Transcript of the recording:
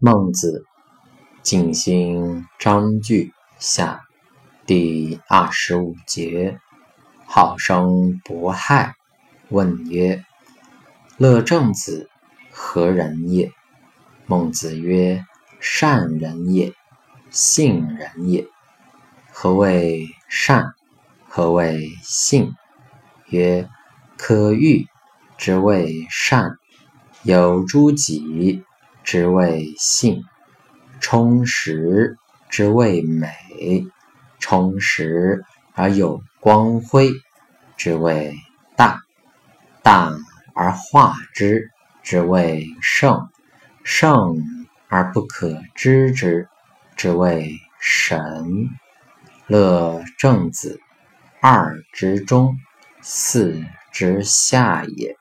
孟子，静心章句下第二十五节，好生不害。问曰：乐正子何人也？孟子曰：善人也，信人也。何谓善？何谓信？曰：可欲之谓善，有诸己。之谓性，充实之谓美，充实而有光辉之谓大，大而化之之谓圣，圣而不可知之之谓神。乐正子，二之中，四之下也。